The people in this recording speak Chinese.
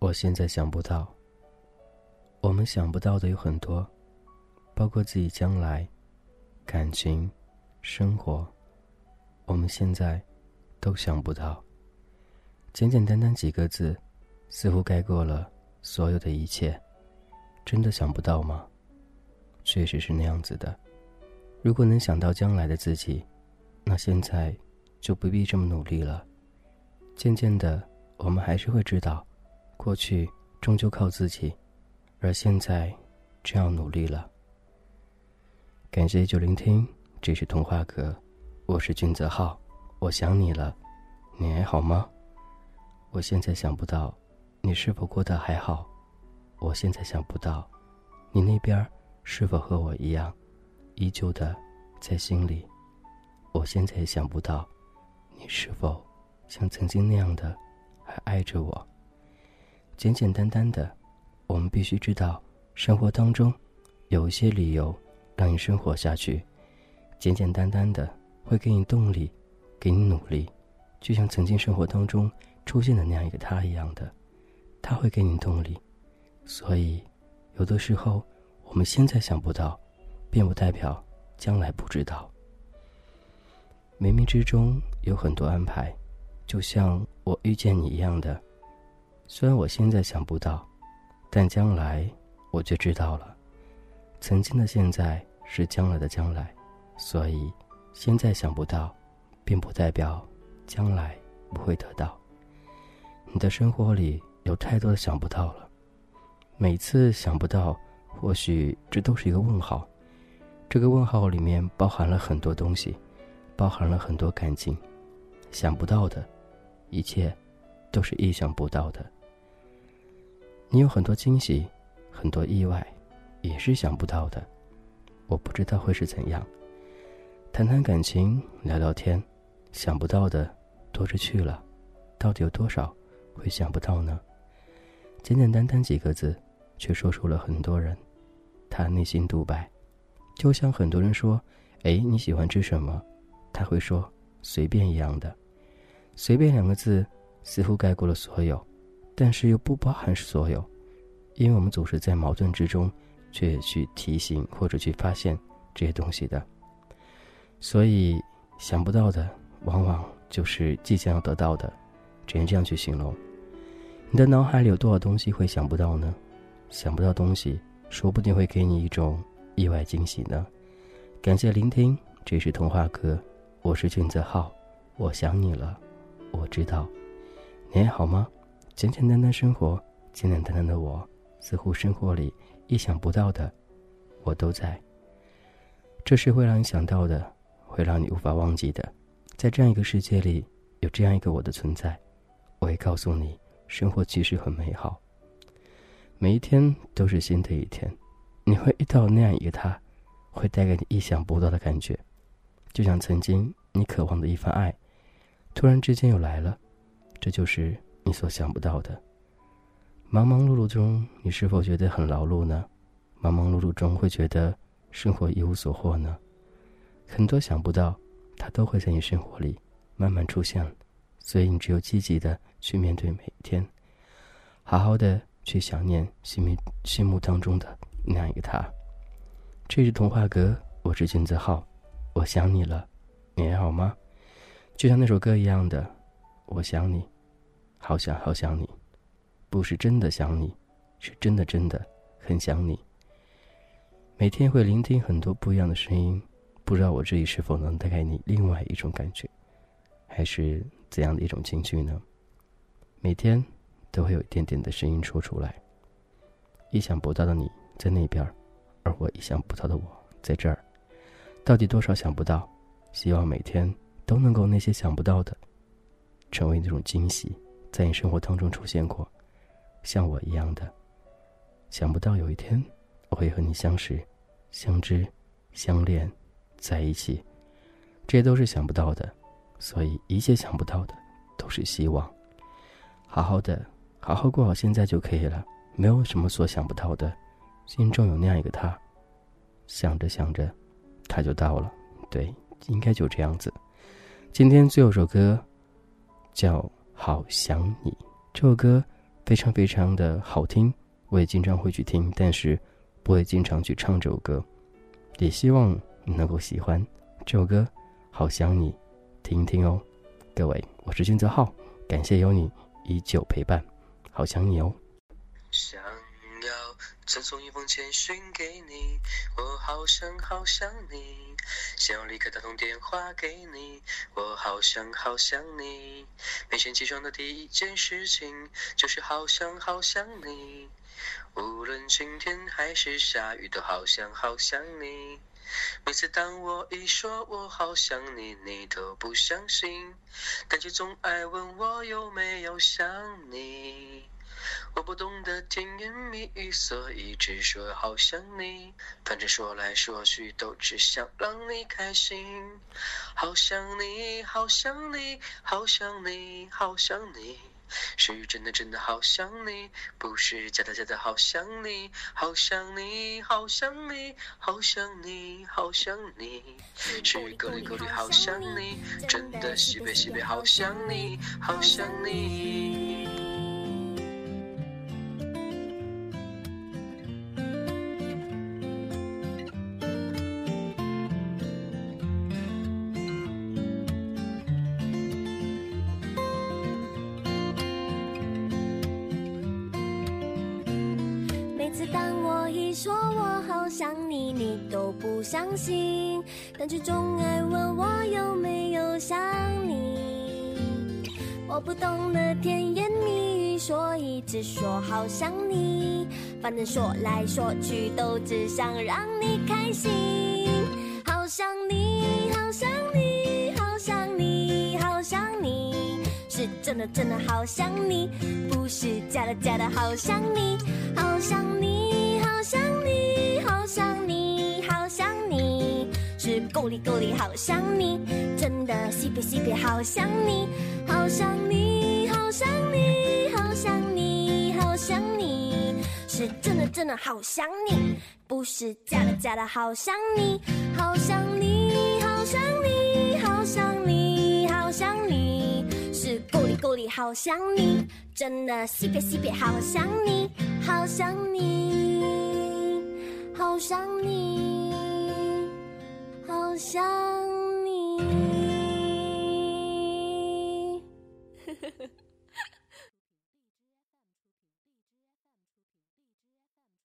我现在想不到。我们想不到的有很多，包括自己将来、感情、生活，我们现在都想不到。简简单单几个字，似乎概括了所有的一切。真的想不到吗？确实是那样子的。如果能想到将来的自己，那现在就不必这么努力了。渐渐的，我们还是会知道。过去终究靠自己，而现在这样努力了。感谢就聆听，这是童话阁，我是俊泽浩，我想你了，你还好吗？我现在想不到，你是否过得还好？我现在想不到，你那边是否和我一样，依旧的在心里？我现在也想不到，你是否像曾经那样的还爱着我？简简单单的，我们必须知道，生活当中有一些理由让你生活下去。简简单单的会给你动力，给你努力，就像曾经生活当中出现的那样一个他一样的，他会给你动力。所以，有的时候我们现在想不到，并不代表将来不知道。冥冥之中有很多安排，就像我遇见你一样的。虽然我现在想不到，但将来我就知道了。曾经的现在是将来的将来，所以现在想不到，并不代表将来不会得到。你的生活里有太多的想不到了，每次想不到，或许这都是一个问号。这个问号里面包含了很多东西，包含了很多感情。想不到的，一切都是意想不到的。你有很多惊喜，很多意外，也是想不到的。我不知道会是怎样。谈谈感情，聊聊天，想不到的多着去了。到底有多少会想不到呢？简简单单几个字，却说出了很多人他内心独白。就像很多人说：“哎，你喜欢吃什么？”他会说：“随便一样的。”随便两个字，似乎概括了所有。但是又不包含所有，因为我们总是在矛盾之中，却去提醒或者去发现这些东西的。所以想不到的，往往就是即将要得到的，只能这样去形容。你的脑海里有多少东西会想不到呢？想不到东西，说不定会给你一种意外惊喜呢。感谢聆听，这是童话哥，我是俊泽浩，我想你了，我知道，你还好吗？简简单单生活，简简单单的我，似乎生活里意想不到的，我都在。这是会让你想到的，会让你无法忘记的。在这样一个世界里，有这样一个我的存在，我会告诉你，生活其实很美好。每一天都是新的一天，你会遇到那样一个他，会带给你意想不到的感觉，就像曾经你渴望的一份爱，突然之间又来了，这就是。你所想不到的，忙忙碌碌中，你是否觉得很劳碌呢？忙忙碌碌中，会觉得生活一无所获呢？很多想不到，它都会在你生活里慢慢出现，所以你只有积极的去面对每一天，好好的去想念心目心目当中的那样一个他。这是童话阁，我是金子浩，我想你了，你还好吗？就像那首歌一样的，我想你。好想好想你，不是真的想你，是真的真的很想你。每天会聆听很多不一样的声音，不知道我这里是否能带给你另外一种感觉，还是怎样的一种情绪呢？每天都会有一点点的声音说出来。意想不到的你在那边，而我意想不到的我在这儿，到底多少想不到？希望每天都能够那些想不到的，成为那种惊喜。在你生活当中出现过，像我一样的，想不到有一天我会和你相识、相知、相恋在一起，这些都是想不到的。所以一切想不到的都是希望。好好的，好好过好现在就可以了，没有什么所想不到的。心中有那样一个他，想着想着，他就到了。对，应该就这样子。今天最后首歌叫《好想你》，这首歌非常非常的好听，我也经常会去听，但是不会经常去唱这首歌。也希望你能够喜欢这首歌《好想你》，听一听哦。各位，我是金泽浩，感谢有你依旧陪伴，好想你哦。想要赠送一封简讯给你，我好想好想你。想要立刻打通电话给你，我好想好想你。每天起床的第一件事情就是好想好想你。无论晴天还是下雨，都好想好想你。每次当我一说我好想你，你都不相信，但却总爱问我有没有想你。我不懂得甜言蜜语，所以只说好想你。反正说来说去都只想让你开心。好想你，好想你，好想你，好想你。是真的真的好想你，不是假的假的好想你，好想你，好想你，好想你，好想你，是够力够力好想你，真的西北西北好想你，好想你。每次当我一说，我好想你，你都不相信，但却总爱问我有没有想你。我不懂得甜言蜜语，所以只说好想你。反正说来说去都只想让你开心。好想你，好想你，好想你，好想你，是真的真的好想你，不是假的假的好想你，好想你，够力够力，好想你，真的西北西北，好想你，好想你，好想你，好想你，好想你，是真的真的好想你，不是假的假的好想你，好想你，好想你，好想你，好想你，是够力够力好想你，真的西北西北好想你，好想你，好想你。想